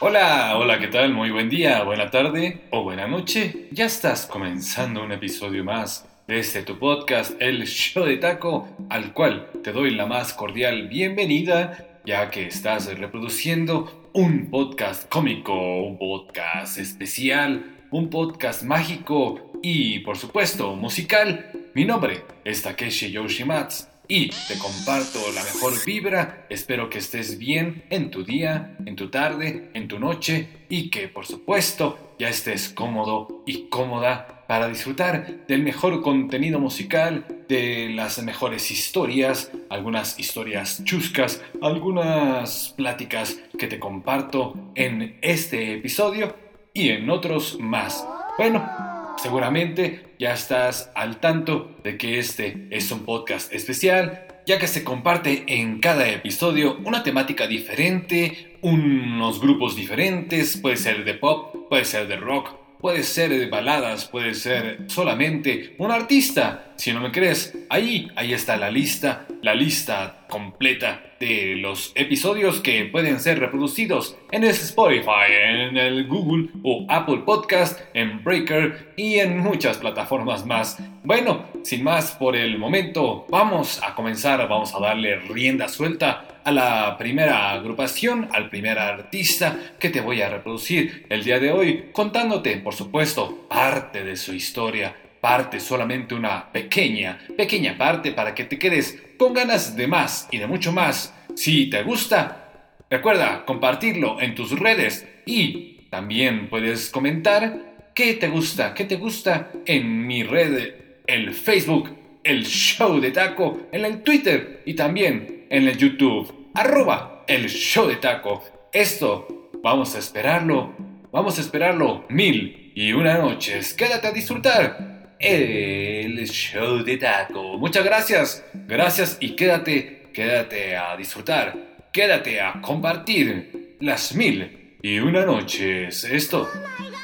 Hola, hola, ¿qué tal? Muy buen día, buena tarde o buena noche. Ya estás comenzando un episodio más de este tu podcast, El Show de Taco, al cual te doy la más cordial bienvenida, ya que estás reproduciendo un podcast cómico, un podcast especial, un podcast mágico y, por supuesto, musical. Mi nombre es Takeshi Yoshimatsu y te comparto la mejor vibra. Espero que estés bien en tu día, en tu tarde, en tu noche y que por supuesto ya estés cómodo y cómoda para disfrutar del mejor contenido musical, de las mejores historias, algunas historias chuscas, algunas pláticas que te comparto en este episodio y en otros más. Bueno, Seguramente ya estás al tanto de que este es un podcast especial, ya que se comparte en cada episodio una temática diferente, unos grupos diferentes, puede ser de pop, puede ser de rock, puede ser de baladas, puede ser solamente un artista. Si no me crees, ahí, ahí está la lista, la lista completa de los episodios que pueden ser reproducidos en Spotify, en el Google o Apple Podcast, en Breaker y en muchas plataformas más. Bueno, sin más por el momento, vamos a comenzar, vamos a darle rienda suelta a la primera agrupación, al primer artista que te voy a reproducir el día de hoy, contándote, por supuesto, parte de su historia, parte, solamente una pequeña, pequeña parte para que te quedes con ganas de más y de mucho más. Si te gusta, recuerda compartirlo en tus redes y también puedes comentar qué te gusta, qué te gusta en mi red, el Facebook, el show de taco, en el Twitter y también en el YouTube, arroba el show de taco. Esto vamos a esperarlo, vamos a esperarlo mil y una noches. Quédate a disfrutar el show de taco. Muchas gracias, gracias y quédate, quédate a disfrutar, quédate a compartir las mil y una noches. Esto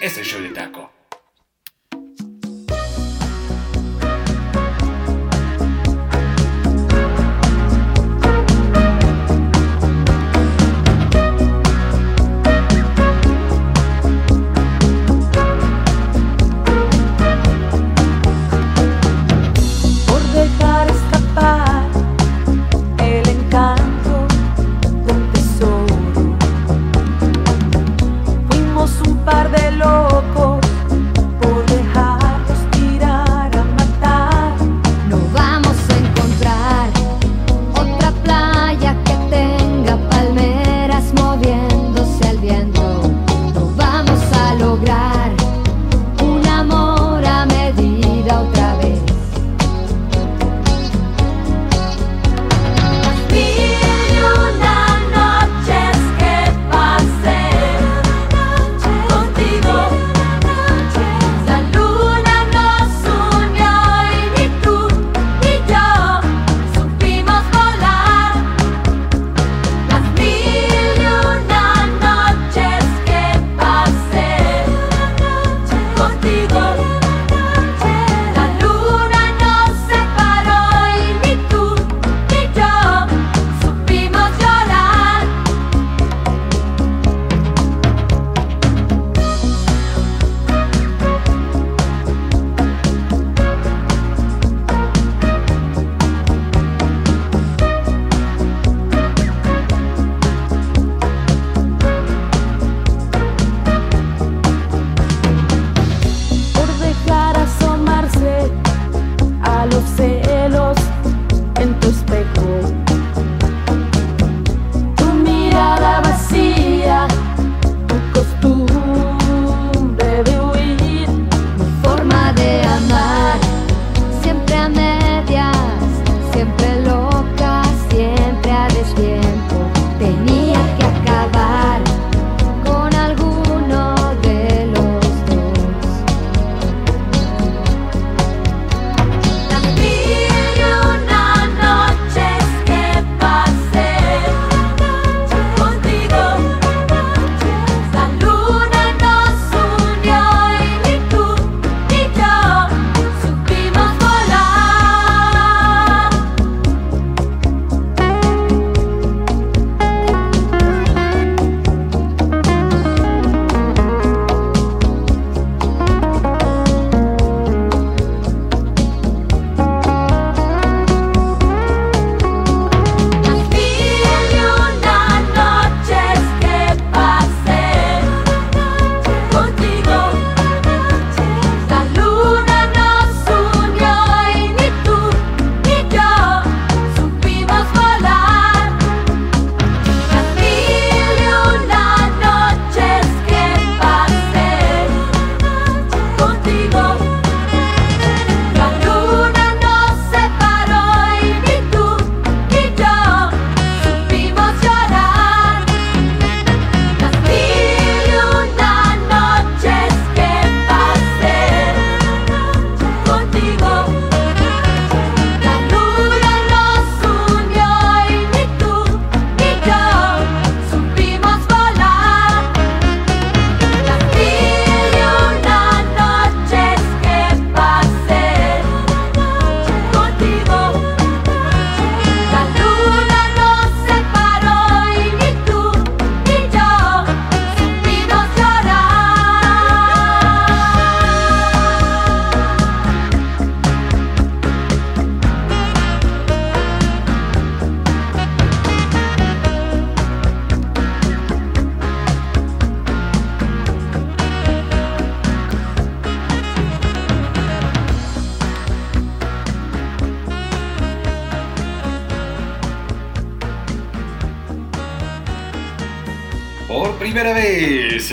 es el show de taco.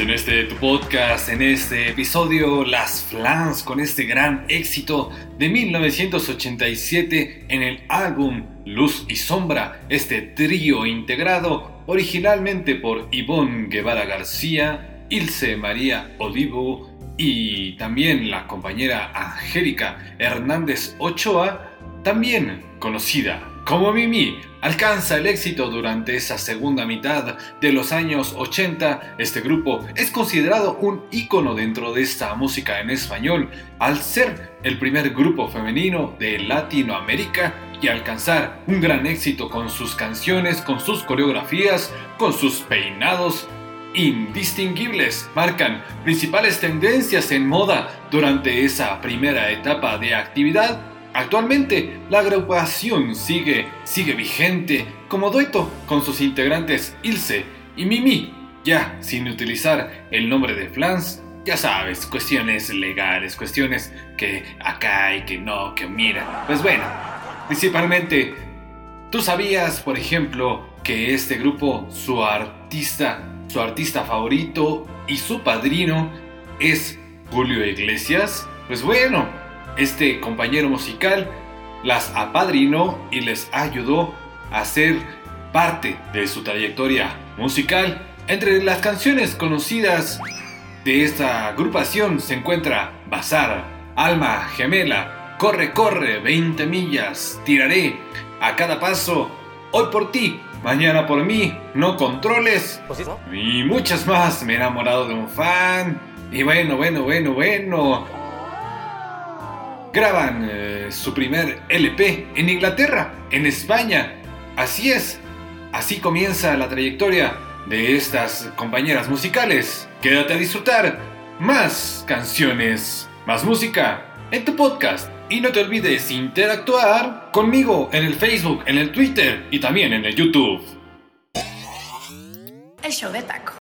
En este podcast, en este episodio, Las Flans con este gran éxito de 1987 en el álbum Luz y Sombra, este trío integrado originalmente por Ivonne Guevara García, Ilse María Odibu y también la compañera Angélica Hernández Ochoa, también conocida como Mimi alcanza el éxito durante esa segunda mitad de los años 80, este grupo es considerado un ícono dentro de esta música en español al ser el primer grupo femenino de Latinoamérica y alcanzar un gran éxito con sus canciones, con sus coreografías, con sus peinados indistinguibles. Marcan principales tendencias en moda durante esa primera etapa de actividad Actualmente, la agrupación sigue, sigue vigente como dueto con sus integrantes Ilse y Mimi, ya sin utilizar el nombre de Flans, ya sabes, cuestiones legales, cuestiones que acá y que no, que mira. Pues bueno, principalmente, ¿tú sabías, por ejemplo, que este grupo, su artista, su artista favorito y su padrino es Julio Iglesias? Pues bueno, este compañero musical las apadrinó y les ayudó a ser parte de su trayectoria musical. Entre las canciones conocidas de esta agrupación se encuentra Bazar, Alma Gemela, Corre, corre, 20 millas, tiraré a cada paso, hoy por ti, mañana por mí, no controles y muchas más. Me he enamorado de un fan. Y bueno, bueno, bueno, bueno graban eh, su primer LP en Inglaterra, en España. Así es, así comienza la trayectoria de estas compañeras musicales. Quédate a disfrutar más canciones, más música en tu podcast. Y no te olvides interactuar conmigo en el Facebook, en el Twitter y también en el YouTube. El show de taco.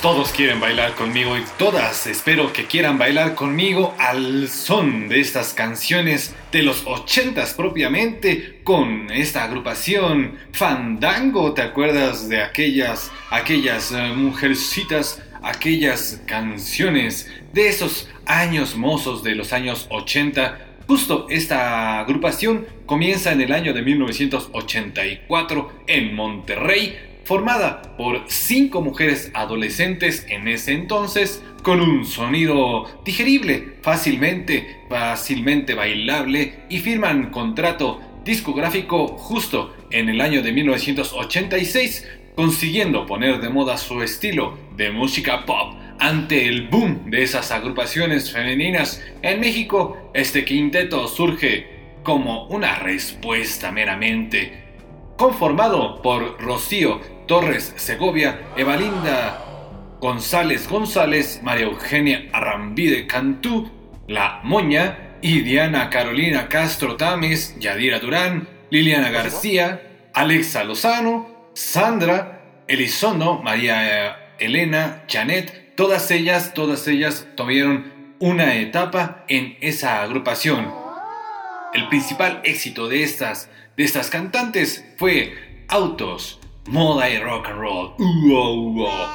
Todos, quieren bailar conmigo y todas espero que quieran bailar conmigo al son de estas canciones de los ochentas propiamente con esta agrupación Fandango. ¿Te acuerdas de aquellas, aquellas eh, mujercitas, aquellas canciones de esos años mozos de los años 80? Justo esta agrupación comienza en el año de 1984 en Monterrey formada por cinco mujeres adolescentes en ese entonces, con un sonido digerible, fácilmente, fácilmente bailable, y firman contrato discográfico justo en el año de 1986, consiguiendo poner de moda su estilo de música pop. Ante el boom de esas agrupaciones femeninas en México, este quinteto surge como una respuesta meramente conformado por Rocío Torres Segovia, Evalinda González González, María Eugenia Arrambide Cantú, La Moña y Diana Carolina Castro Tames, Yadira Durán, Liliana García, Alexa Lozano, Sandra, Elizondo, María Elena, Janet, todas ellas, todas ellas tuvieron una etapa en esa agrupación. El principal éxito de estas de estas cantantes fue Autos, Moda y Rock and Roll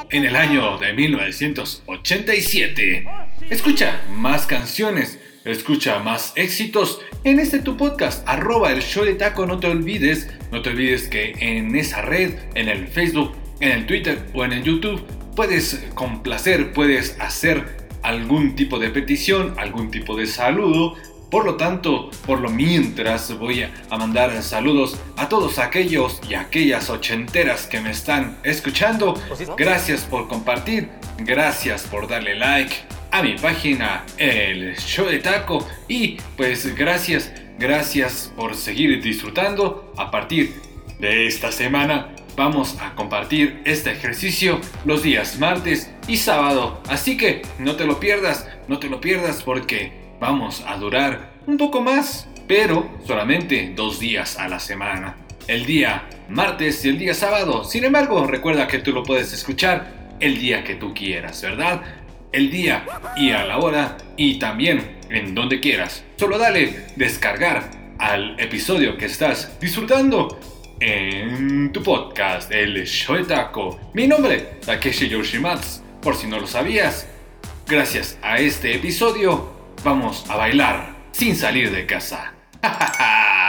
en el año de 1987. Escucha más canciones, escucha más éxitos en este tu podcast, arroba el show de taco, no te olvides, no te olvides que en esa red, en el Facebook, en el Twitter o en el YouTube, puedes complacer, puedes hacer algún tipo de petición, algún tipo de saludo, por lo tanto, por lo mientras voy a mandar saludos a todos aquellos y aquellas ochenteras que me están escuchando. Gracias por compartir, gracias por darle like a mi página El Show de Taco y pues gracias, gracias por seguir disfrutando a partir de esta semana. Vamos a compartir este ejercicio los días martes y sábado, así que no te lo pierdas, no te lo pierdas porque vamos a durar un poco más, pero solamente dos días a la semana. El día martes y el día sábado. Sin embargo, recuerda que tú lo puedes escuchar el día que tú quieras, ¿verdad? El día y a la hora y también en donde quieras. Solo dale descargar al episodio que estás disfrutando en tu podcast, El Shoetaco. Mi nombre, Takeshi Yoshimatsu, por si no lo sabías. Gracias a este episodio, vamos a bailar sin salir de casa.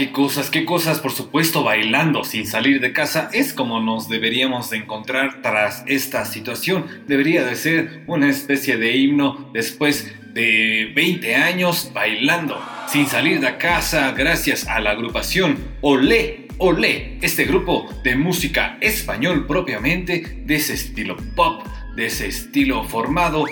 qué cosas, qué cosas, por supuesto, bailando sin salir de casa es como nos deberíamos de encontrar tras esta situación. Debería de ser una especie de himno después de 20 años bailando sin salir de casa gracias a la agrupación Olé Olé, este grupo de música español propiamente, de ese estilo pop, de ese estilo formado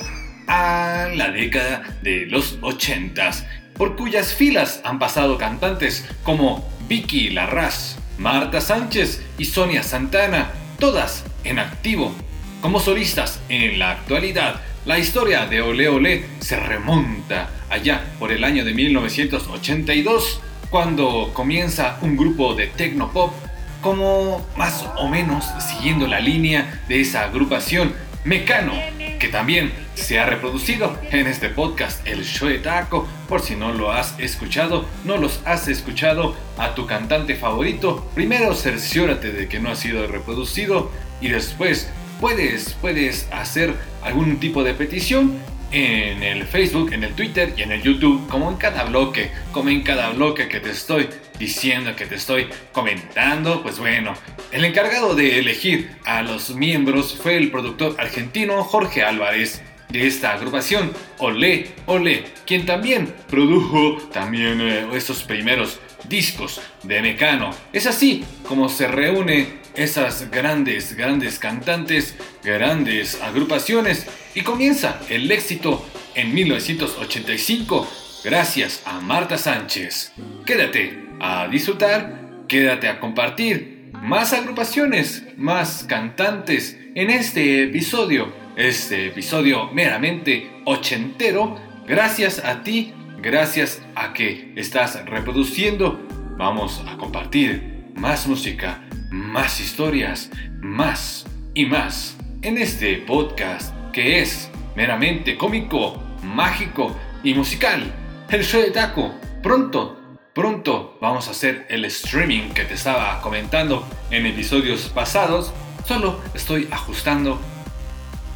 a la década de los 80 por cuyas filas han pasado cantantes como Vicky Larraz, Marta Sánchez y Sonia Santana, todas en activo. Como solistas en la actualidad, la historia de Ole Ole se remonta allá por el año de 1982, cuando comienza un grupo de tecnopop como más o menos siguiendo la línea de esa agrupación Mecano, que también se ha reproducido en este podcast El Show de Taco. Por si no lo has escuchado, no los has escuchado a tu cantante favorito, primero cerciórate de que no ha sido reproducido y después puedes, puedes hacer algún tipo de petición en el Facebook, en el Twitter y en el YouTube, como en cada bloque, como en cada bloque que te estoy diciendo, que te estoy comentando, pues bueno, el encargado de elegir a los miembros fue el productor argentino Jorge Álvarez de esta agrupación, Olé Olé, quien también produjo también eh, estos primeros discos de Mecano. Es así como se reúne esas grandes, grandes cantantes, grandes agrupaciones y comienza el éxito en 1985 gracias a Marta Sánchez. Quédate a disfrutar, quédate a compartir más agrupaciones, más cantantes en este episodio, este episodio meramente ochentero, gracias a ti, gracias a que estás reproduciendo, vamos a compartir más música más historias, más y más en este podcast que es meramente cómico, mágico y musical. El show de taco. Pronto, pronto vamos a hacer el streaming que te estaba comentando en episodios pasados. Solo estoy ajustando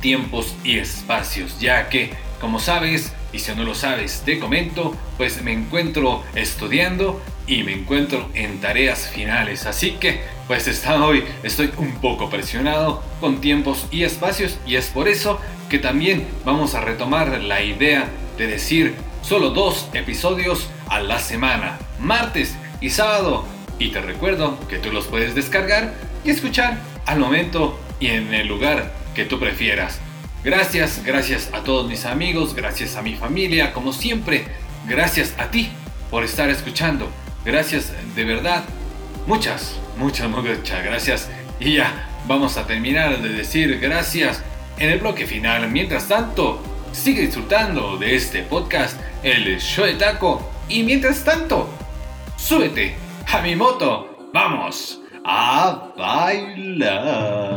tiempos y espacios, ya que, como sabes, y si no lo sabes, te comento, pues me encuentro estudiando y me encuentro en tareas finales. Así que, pues está hoy estoy un poco presionado con tiempos y espacios y es por eso que también vamos a retomar la idea de decir solo dos episodios a la semana, martes y sábado. Y te recuerdo que tú los puedes descargar y escuchar al momento y en el lugar que tú prefieras. Gracias, gracias a todos mis amigos, gracias a mi familia, como siempre, gracias a ti por estar escuchando. Gracias de verdad. Muchas, muchas, muchas gracias. Y ya, vamos a terminar de decir gracias en el bloque final. Mientras tanto, sigue disfrutando de este podcast, el show de taco. Y mientras tanto, súbete a mi moto. Vamos a bailar.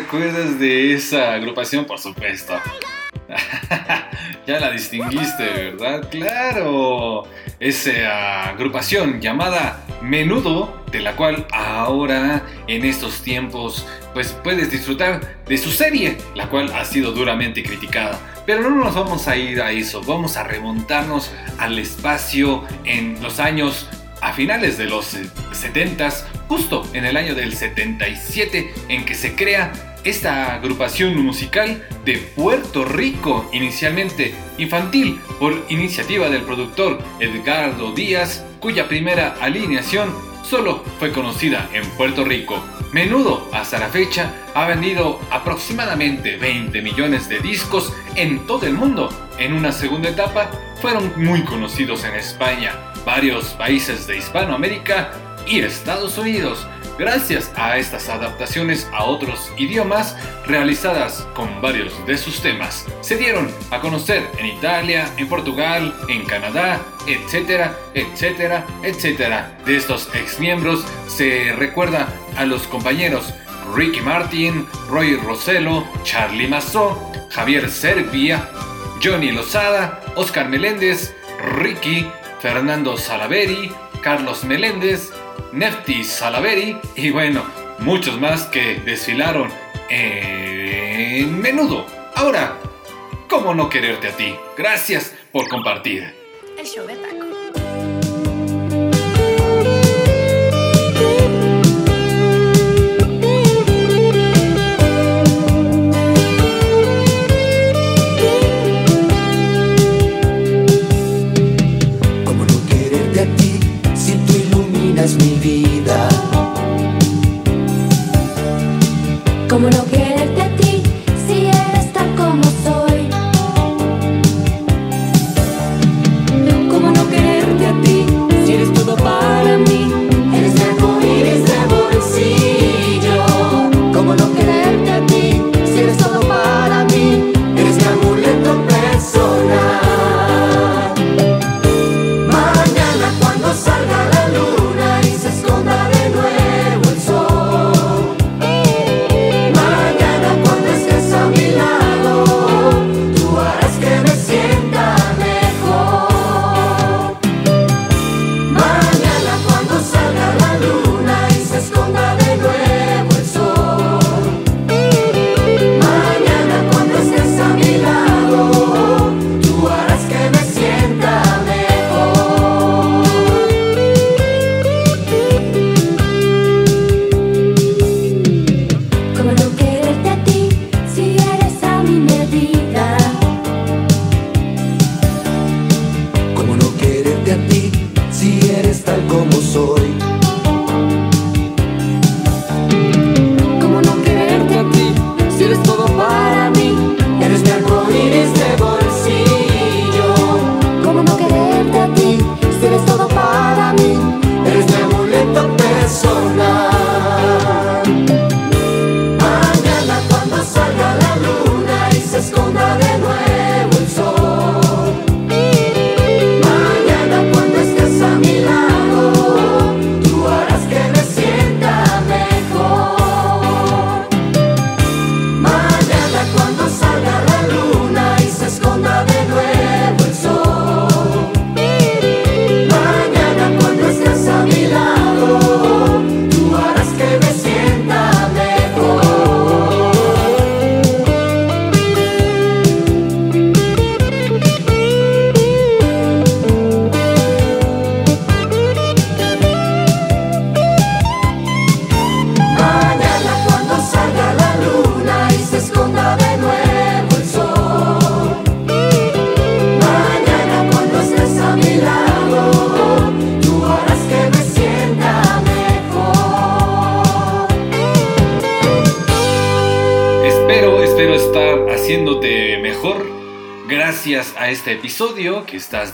Acuerdas? ¿Te acuerdas de esa agrupación? Por supuesto. ya la distinguiste, ¿verdad? Claro. Esa agrupación llamada Menudo, de la cual ahora en estos tiempos pues puedes disfrutar de su serie, la cual ha sido duramente criticada. Pero no nos vamos a ir a eso, vamos a remontarnos al espacio en los años a finales de los 70, justo en el año del 77 en que se crea esta agrupación musical de Puerto Rico, inicialmente infantil, por iniciativa del productor Edgardo Díaz, cuya primera alineación solo fue conocida en Puerto Rico. Menudo, hasta la fecha, ha vendido aproximadamente 20 millones de discos en todo el mundo. En una segunda etapa, fueron muy conocidos en España, varios países de Hispanoamérica y Estados Unidos, gracias a estas adaptaciones a otros idiomas realizadas con varios de sus temas. Se dieron a conocer en Italia, en Portugal, en Canadá, etcétera, etcétera, etcétera. De estos exmiembros se recuerda a los compañeros Ricky Martin, Roy Rosello, Charlie Massó, Javier Servia, Johnny Lozada, Oscar Meléndez, Ricky, Fernando Salaveri, Carlos Meléndez, Nefti Salaveri y bueno, muchos más que desfilaron en menudo. Ahora, ¿cómo no quererte a ti? Gracias por compartir. El show de. Iluminas mi vida? ¿Cómo no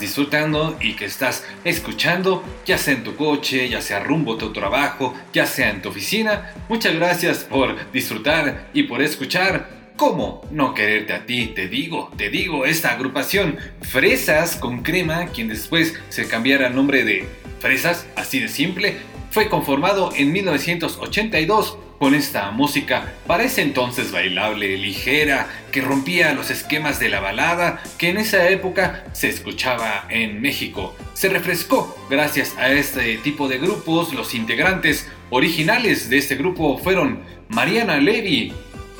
disfrutando y que estás escuchando, ya sea en tu coche, ya sea rumbo a tu trabajo, ya sea en tu oficina. Muchas gracias por disfrutar y por escuchar. ¿Cómo no quererte a ti? Te digo, te digo, esta agrupación Fresas con Crema, quien después se cambiara el nombre de Fresas, así de simple, fue conformado en 1982 con esta música para ese entonces bailable, ligera, que rompía los esquemas de la balada que en esa época se escuchaba en México. Se refrescó gracias a este tipo de grupos. Los integrantes originales de este grupo fueron Mariana Levy,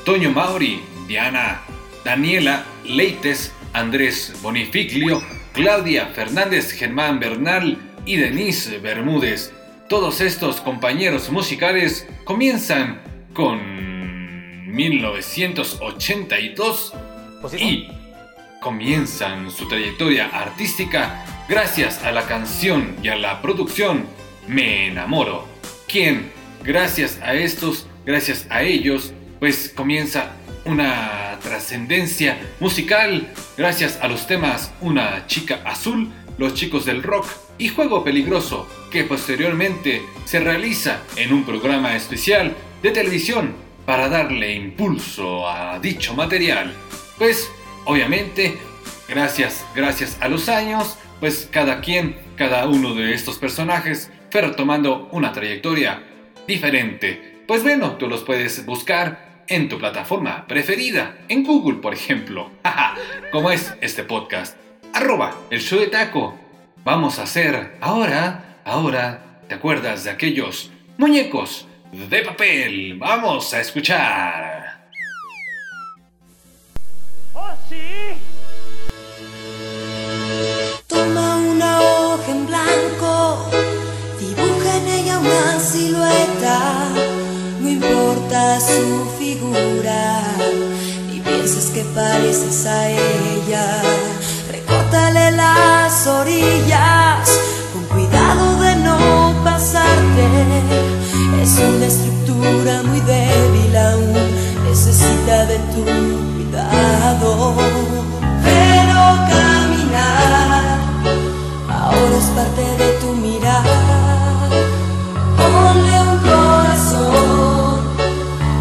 Toño Mauri, Diana, Daniela Leites, Andrés Bonifiglio, Claudia Fernández, Germán Bernal y Denise Bermúdez. Todos estos compañeros musicales comienzan con 1982 y comienzan su trayectoria artística gracias a la canción y a la producción Me enamoro, quien gracias a estos, gracias a ellos, pues comienza una trascendencia musical gracias a los temas Una chica azul, Los chicos del rock y Juego peligroso, que posteriormente se realiza en un programa especial de televisión para darle impulso a dicho material. Pues obviamente, gracias, gracias a los años, pues cada quien, cada uno de estos personajes fue retomando una trayectoria diferente. Pues bueno, tú los puedes buscar en tu plataforma preferida, en Google por ejemplo, como es este podcast, arroba el show de taco. Vamos a hacer ahora, ahora, ¿te acuerdas de aquellos muñecos de papel? Vamos a escuchar. ¡Oh, sí! Toma una hoja en blanco, dibuja en ella una silueta, no importa su figura, ni pienses que pareces a ella. Recórtale las orillas, cuidado de no pasarte. Es una estructura muy débil aún, necesita de tu cuidado. Pero caminar ahora es parte de tu mirar. Ponle un corazón,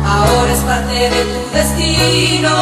ahora es parte de tu destino.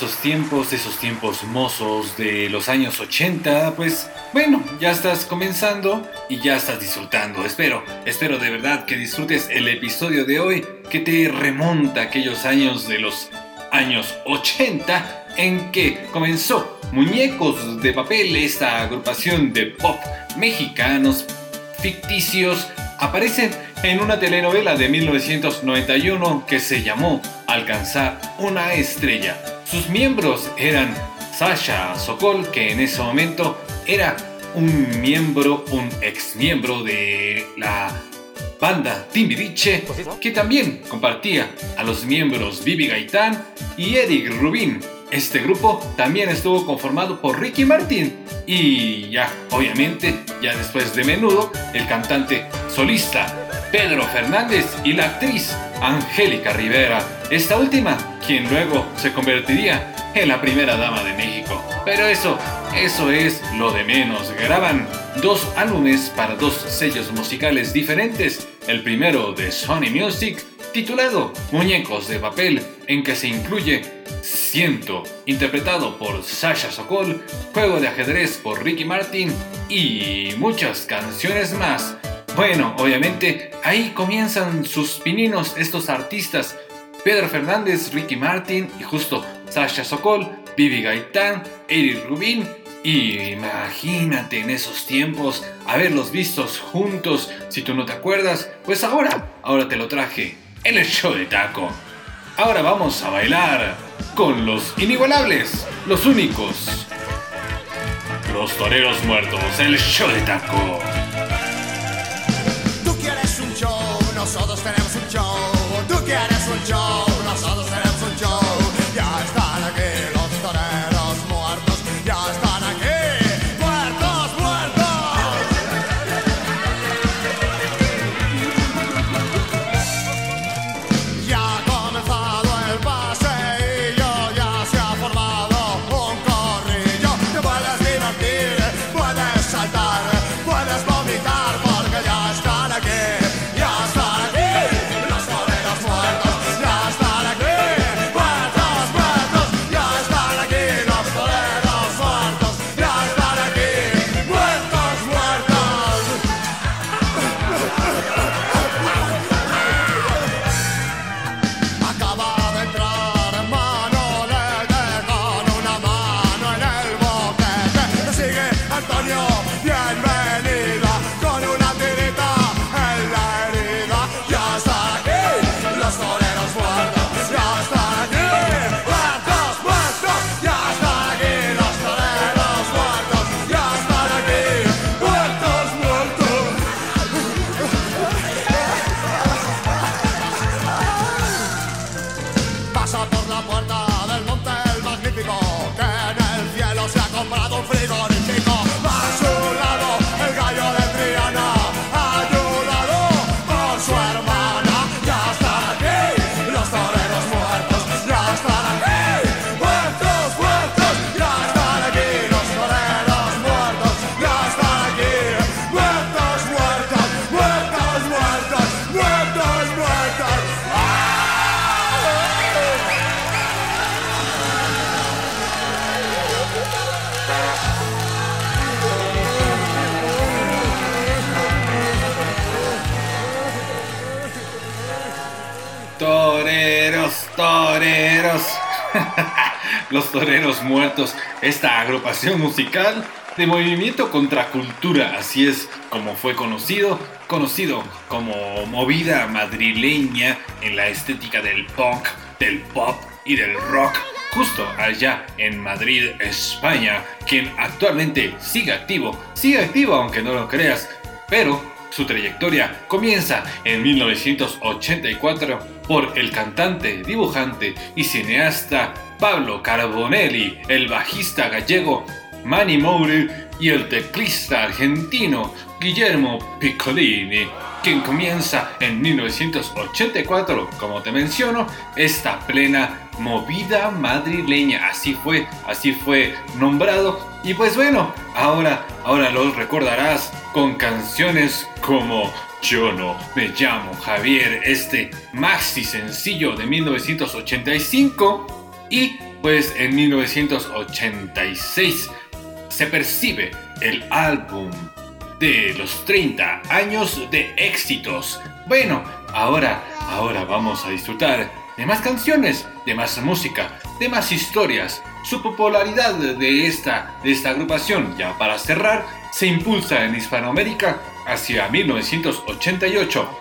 Esos tiempos, esos tiempos mozos de los años 80. Pues bueno, ya estás comenzando y ya estás disfrutando. Espero, espero de verdad que disfrutes el episodio de hoy que te remonta a aquellos años de los años 80 en que comenzó Muñecos de Papel, esta agrupación de pop mexicanos ficticios aparecen en una telenovela de 1991 que se llamó Alcanzar una estrella. Sus miembros eran Sasha Sokol, que en ese momento era un miembro, un ex miembro de la banda Timbiriche, que también compartía a los miembros Vivi Gaitán y Eric Rubin. Este grupo también estuvo conformado por Ricky Martin y ya, obviamente, ya después de menudo, el cantante solista Pedro Fernández y la actriz Angélica Rivera, esta última, quien luego se convertiría en la primera dama de México. Pero eso, eso es lo de menos. Graban dos álbumes para dos sellos musicales diferentes. El primero de Sony Music, titulado Muñecos de Papel, en que se incluye Ciento, interpretado por Sasha Sokol, Juego de ajedrez por Ricky Martin y muchas canciones más. Bueno, obviamente ahí comienzan sus pininos estos artistas. Pedro Fernández, Ricky Martin y justo Sasha Sokol, Vivi Gaitán, Eric Rubin. Y imagínate en esos tiempos haberlos vistos juntos. Si tú no te acuerdas, pues ahora, ahora te lo traje el show de taco. Ahora vamos a bailar con los inigualables, los únicos. Los toreros muertos, el show de taco. Show, nosotros Toreros muertos, esta agrupación musical de movimiento contracultura, así es como fue conocido, conocido como movida madrileña en la estética del punk, del pop y del rock, justo allá en Madrid, España, quien actualmente sigue activo, sigue activo aunque no lo creas, pero su trayectoria comienza en 1984 por el cantante, dibujante y cineasta Pablo Carbonelli, el bajista gallego Manny Moure y el teclista argentino Guillermo Piccolini, quien comienza en 1984, como te menciono, esta plena movida madrileña. Así fue, así fue nombrado. Y pues bueno, ahora, ahora lo recordarás con canciones como Yo no me llamo Javier, este maxi sencillo de 1985 y pues en 1986 se percibe el álbum de los 30 años de éxitos. Bueno, ahora, ahora vamos a disfrutar de más canciones, de más música, de más historias. Su popularidad de esta, de esta agrupación, ya para cerrar, se impulsa en Hispanoamérica hacia 1988,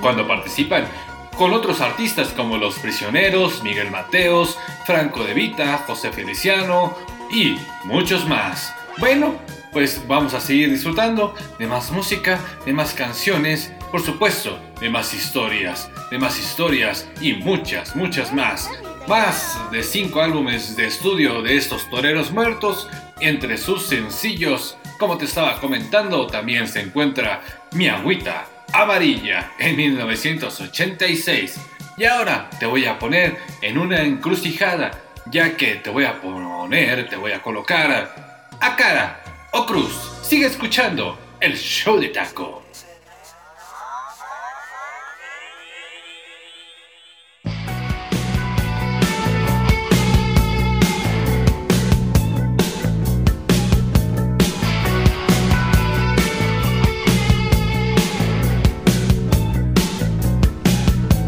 cuando participan con otros artistas como Los Prisioneros, Miguel Mateos, Franco de Vita, José Feliciano y muchos más. Bueno, pues vamos a seguir disfrutando de más música, de más canciones, por supuesto, de más historias, de más historias y muchas, muchas más. Más de cinco álbumes de estudio de estos toreros muertos, entre sus sencillos, como te estaba comentando, también se encuentra Mi Agüita Amarilla en 1986. Y ahora te voy a poner en una encrucijada, ya que te voy a poner, te voy a colocar a cara o cruz. Sigue escuchando el show de taco.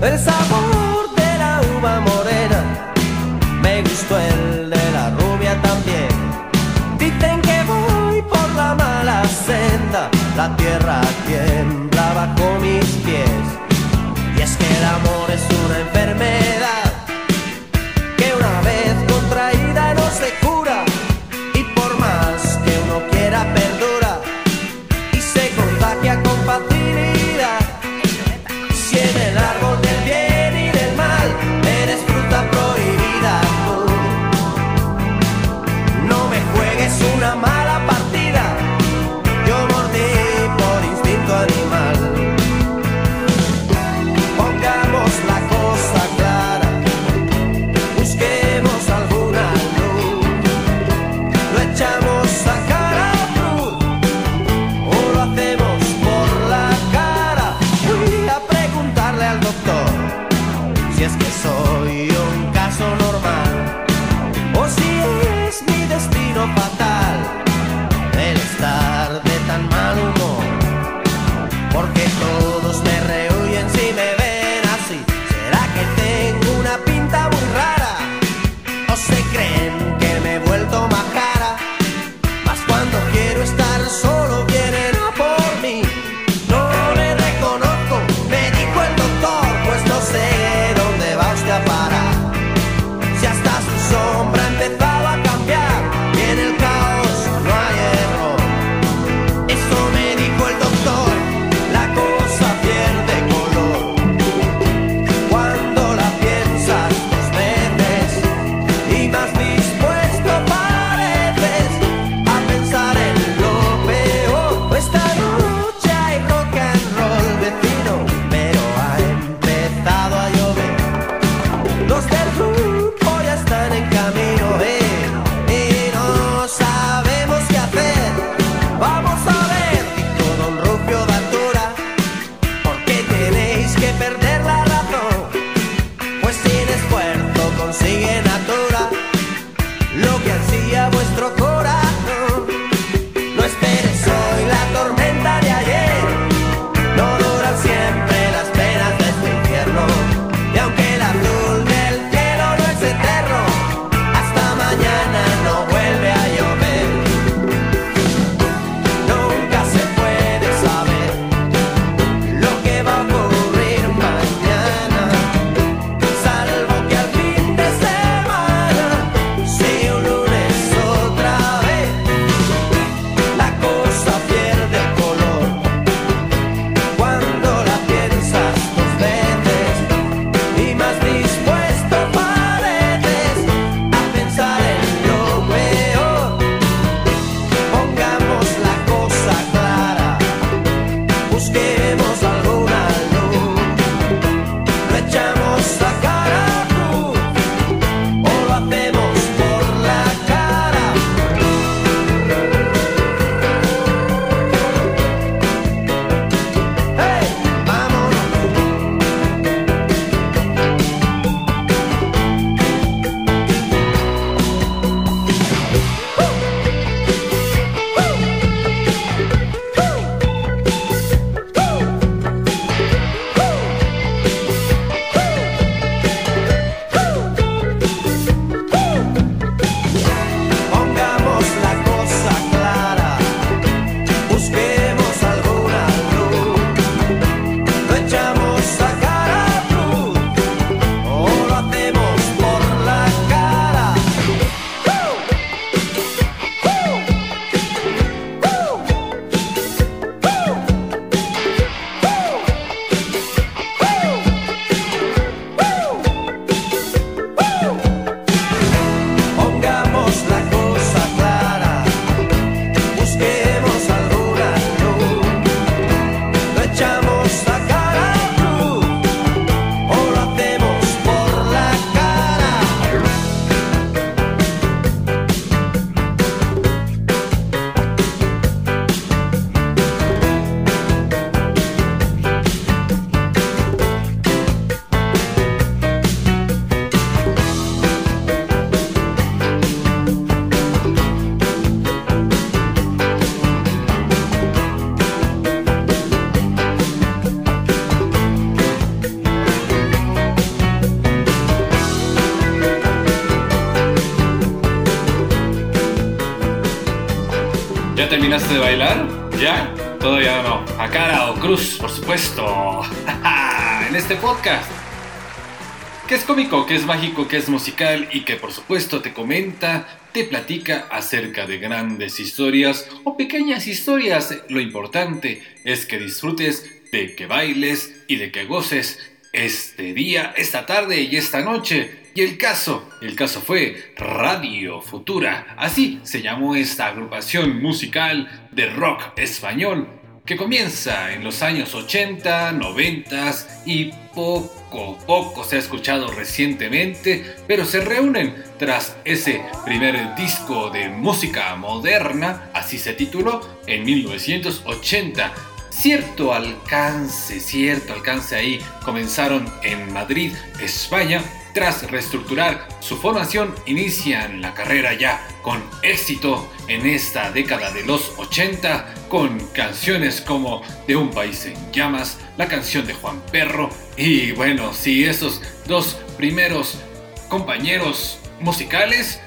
El sabor si es que soy ¿Ya terminaste de bailar? ¿Ya? Todavía no. A cara o cruz, por supuesto. en este podcast. Que es cómico, que es mágico, que es musical y que por supuesto te comenta, te platica acerca de grandes historias o pequeñas historias. Lo importante es que disfrutes, de que bailes y de que goces este día, esta tarde y esta noche. Y el caso, el caso fue Radio Futura. Así se llamó esta agrupación musical de rock español que comienza en los años 80, 90 y poco, poco se ha escuchado recientemente, pero se reúnen tras ese primer disco de música moderna, así se tituló, en 1980 cierto alcance, cierto alcance ahí. Comenzaron en Madrid, España. Tras reestructurar su formación, inician la carrera ya con éxito en esta década de los 80, con canciones como De un país en llamas, la canción de Juan Perro, y bueno, sí, esos dos primeros compañeros musicales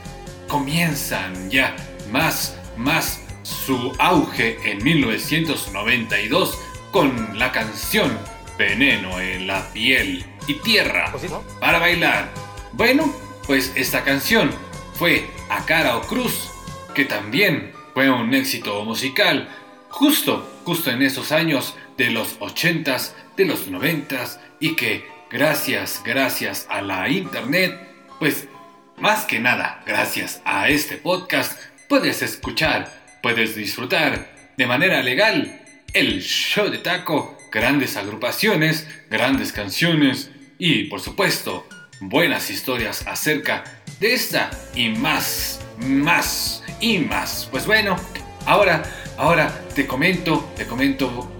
comienzan ya más, más su auge en 1992 con la canción Veneno en la piel y tierra para bailar. Bueno, pues esta canción fue A Cara o Cruz, que también fue un éxito musical justo, justo en esos años de los 80s, de los 90s y que gracias, gracias a la internet, pues más que nada, gracias a este podcast, puedes escuchar puedes disfrutar de manera legal el show de taco, grandes agrupaciones, grandes canciones y por supuesto buenas historias acerca de esta y más, más y más. Pues bueno, ahora, ahora te comento, te comento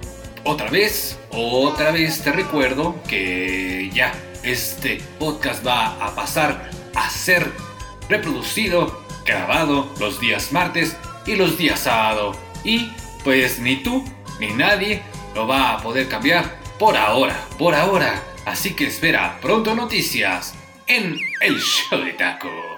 otra vez, otra vez te recuerdo que ya este podcast va a pasar a ser reproducido, grabado los días martes y los días sábado. Y pues ni tú ni nadie lo va a poder cambiar por ahora, por ahora. Así que espera pronto noticias en el show de taco.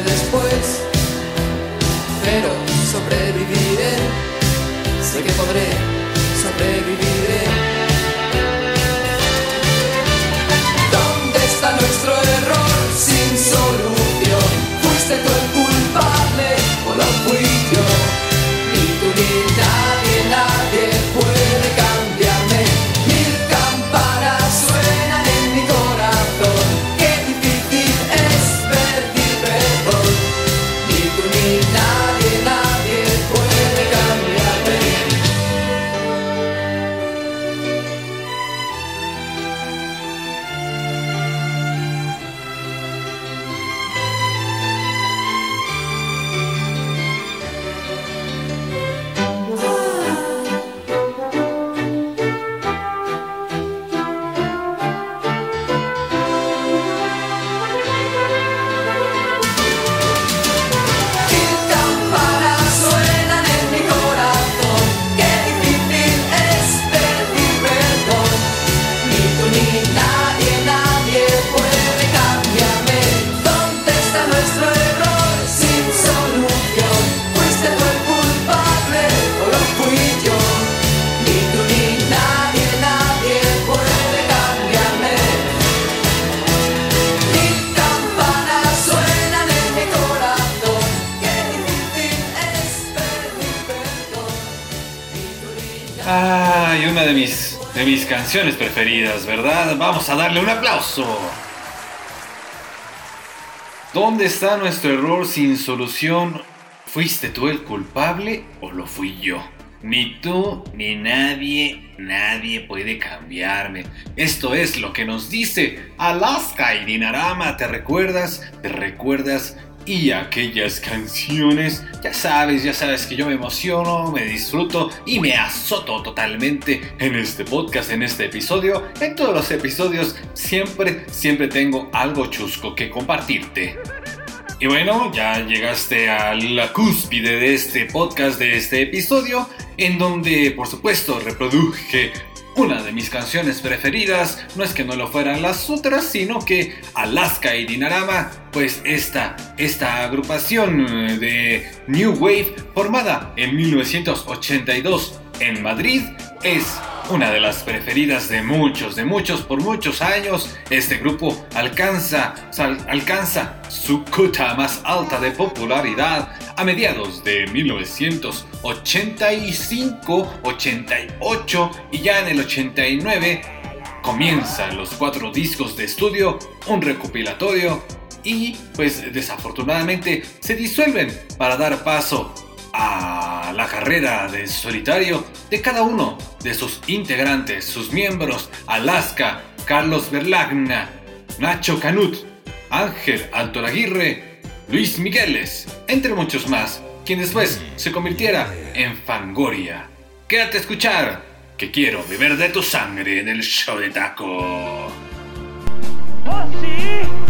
Después, pero sobreviviré, sé que podré, sobreviviré. Preferidas, ¿verdad? Vamos a darle un aplauso. ¿Dónde está nuestro error sin solución? ¿Fuiste tú el culpable o lo fui yo? Ni tú ni nadie, nadie puede cambiarme. Esto es lo que nos dice Alaska y Dinarama. ¿Te recuerdas? ¿Te recuerdas? Y aquellas canciones, ya sabes, ya sabes que yo me emociono, me disfruto y me azoto totalmente en este podcast, en este episodio. En todos los episodios siempre, siempre tengo algo chusco que compartirte. Y bueno, ya llegaste a la cúspide de este podcast, de este episodio, en donde por supuesto reproduje una de mis canciones preferidas. No es que no lo fueran las otras, sino que Alaska y Dinarama, pues esta, esta agrupación de New Wave formada en 1982 en Madrid es una de las preferidas de muchos, de muchos, por muchos años, este grupo alcanza, alcanza su cota más alta de popularidad a mediados de 1985, 88 y ya en el 89 comienzan los cuatro discos de estudio, un recopilatorio y pues desafortunadamente se disuelven para dar paso a la carrera de solitario de cada uno de sus integrantes, sus miembros, Alaska, Carlos Berlagna, Nacho Canut, Ángel Altoraguirre, Luis Migueles, entre muchos más, quien después se convirtiera en Fangoria. Quédate a escuchar, que quiero beber de tu sangre en el show de taco. Tantas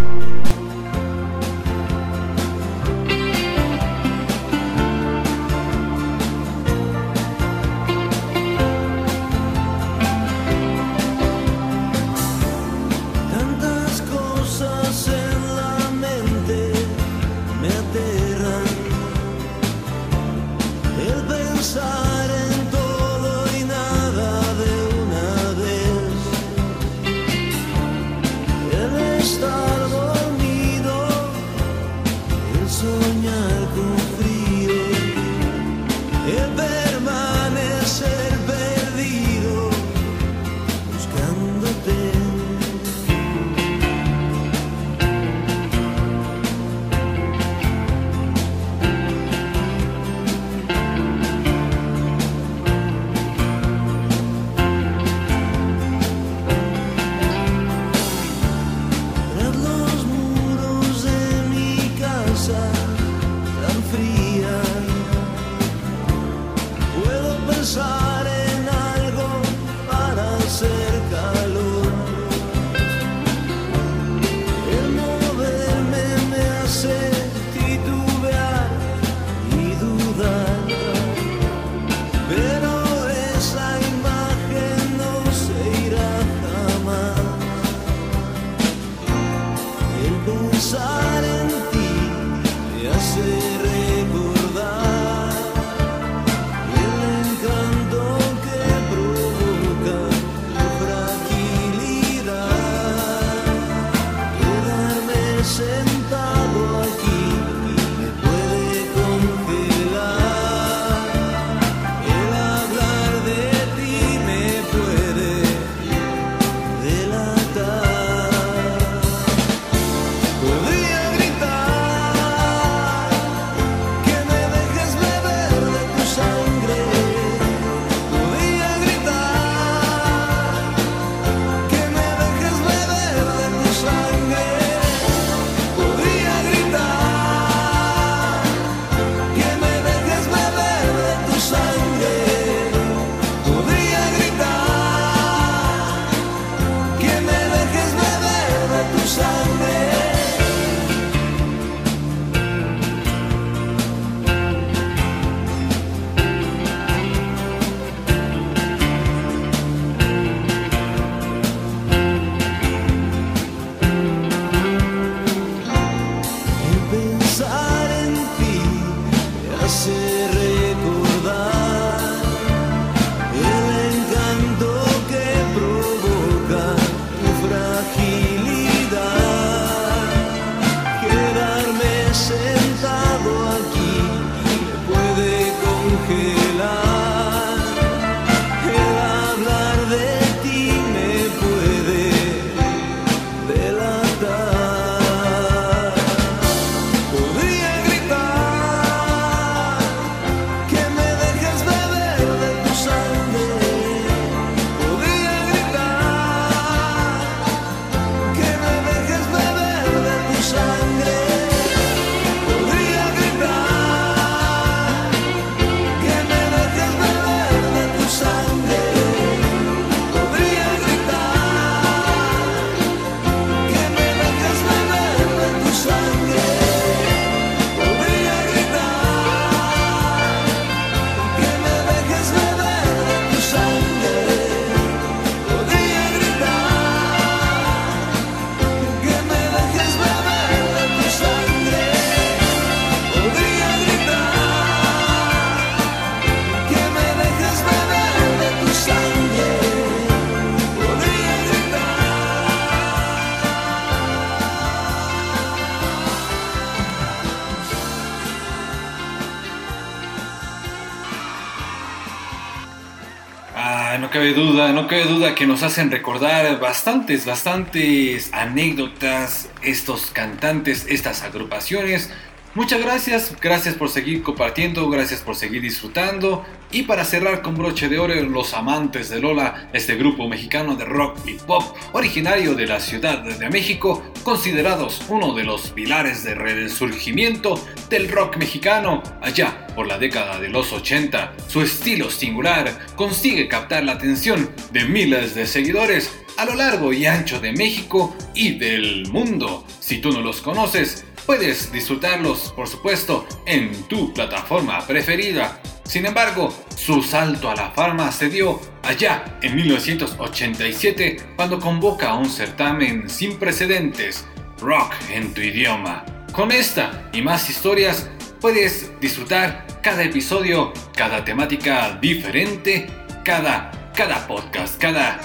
no cabe duda que nos hacen recordar bastantes, bastantes anécdotas estos cantantes, estas agrupaciones. Muchas gracias, gracias por seguir compartiendo, gracias por seguir disfrutando. Y para cerrar con broche de oro, los amantes de Lola, este grupo mexicano de rock y pop originario de la Ciudad de México, considerados uno de los pilares de resurgimiento del rock mexicano allá por la década de los 80. Su estilo singular consigue captar la atención de miles de seguidores a lo largo y ancho de México y del mundo. Si tú no los conoces, puedes disfrutarlos, por supuesto, en tu plataforma preferida. Sin embargo, su salto a la fama se dio allá en 1987 cuando convoca a un certamen sin precedentes, Rock en tu idioma. Con esta y más historias puedes disfrutar cada episodio, cada temática diferente, cada, cada podcast, cada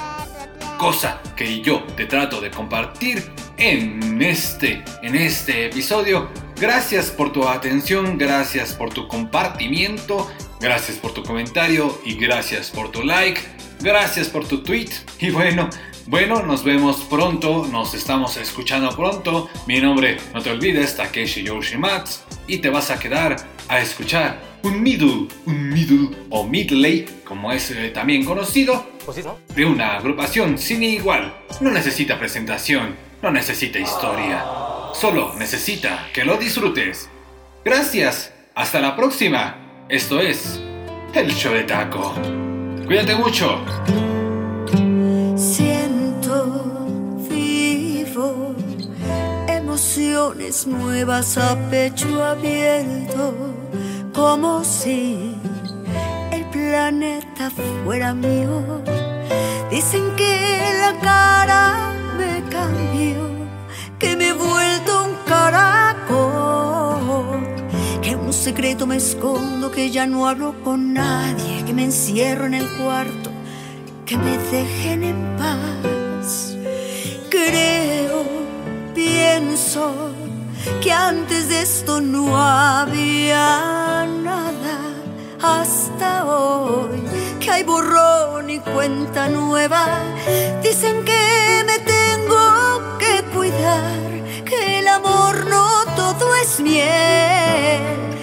cosa que yo te trato de compartir en este, en este episodio. Gracias por tu atención, gracias por tu compartimiento, gracias por tu comentario y gracias por tu like, gracias por tu tweet. Y bueno, bueno, nos vemos pronto, nos estamos escuchando pronto. Mi nombre, no te olvides, Takeshi Yoshimatsu, y te vas a quedar a escuchar un middle, un middle o midley, como es eh, también conocido, de una agrupación sin igual. No necesita presentación, no necesita historia, solo necesita que lo disfrutes. Gracias, hasta la próxima. Esto es El Show de Taco. Cuídate mucho. Siento vivo emociones nuevas a pecho abierto, como si el planeta fuera mío. Dicen que la cara me cambió, que me he vuelto un caracol, secreto me escondo, que ya no hablo con nadie, que me encierro en el cuarto que me dejen en paz. Creo, pienso que antes de esto no había nada hasta hoy, que hay borrón y cuenta nueva. Dicen que me tengo que cuidar, que el amor no todo es miel.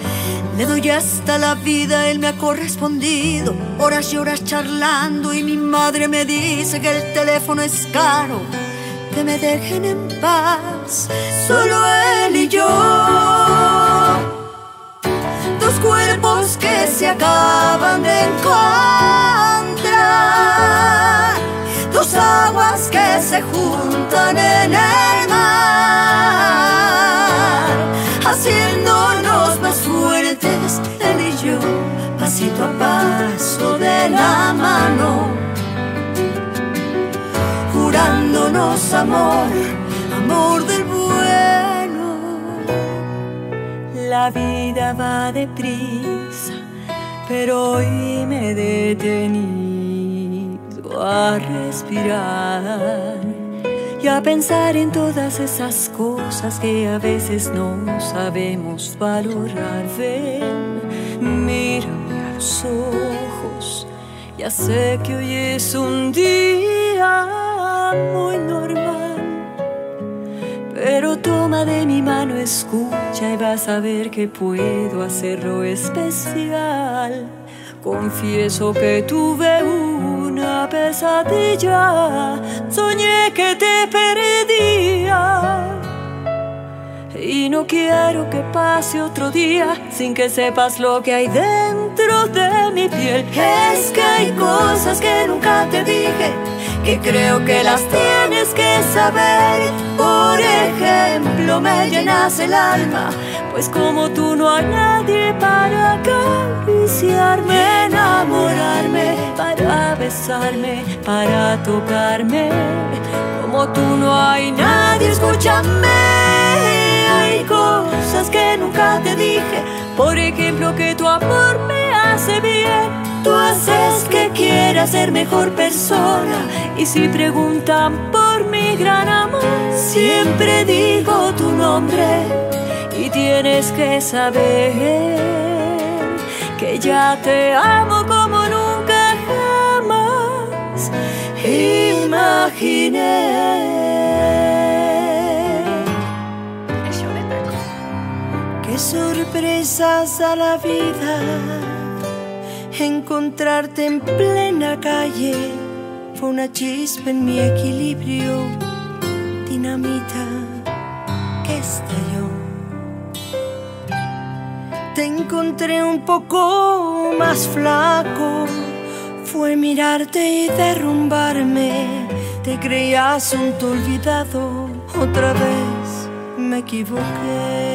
Le doy hasta la vida, él me ha correspondido. Horas y horas charlando y mi madre me dice que el teléfono es caro. Que me dejen en paz, solo él y yo. Dos cuerpos que se acaban de encontrar. Dos aguas que se juntan en el a paso de la mano. Jurándonos amor, amor del bueno. La vida va deprisa, pero hoy me he detenido a respirar y a pensar en todas esas cosas que a veces no sabemos valorar. Ven, mírame ojos, ya sé que hoy es un día muy normal. Pero toma de mi mano, escucha y vas a ver que puedo hacerlo especial. Confieso que tuve una pesadilla, soñé que te perdía. Y no quiero que pase otro día sin que sepas lo que hay dentro de mi piel. Es que hay cosas que nunca te dije, que creo que las tienes que saber. Por ejemplo, me llenas el alma, pues como tú no hay nadie para acariciarme, enamorarme, para besarme, para tocarme. Como tú no hay nadie, escúchame. Cosas que nunca te dije, por ejemplo que tu amor me hace bien. Tú haces que quiera ser mejor persona y si preguntan por mi gran amor, siempre digo tu nombre y tienes que saber que ya te amo como nunca jamás. imaginé. Qué sorpresas a la vida encontrarte en plena calle fue una chispa en mi equilibrio, dinamita que estalló. Te encontré un poco más flaco, fue mirarte y derrumbarme. Te creías un olvidado, otra vez me equivoqué.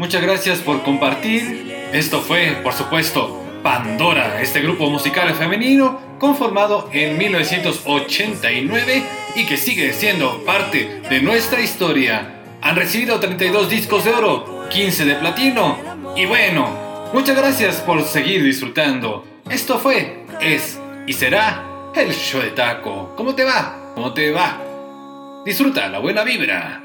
Muchas gracias por compartir. Esto fue, por supuesto, Pandora, este grupo musical femenino conformado en 1989 y que sigue siendo parte de nuestra historia. Han recibido 32 discos de oro, 15 de platino y bueno, muchas gracias por seguir disfrutando. Esto fue, es y será el show de taco. ¿Cómo te va? ¿Cómo te va? Disfruta la buena vibra.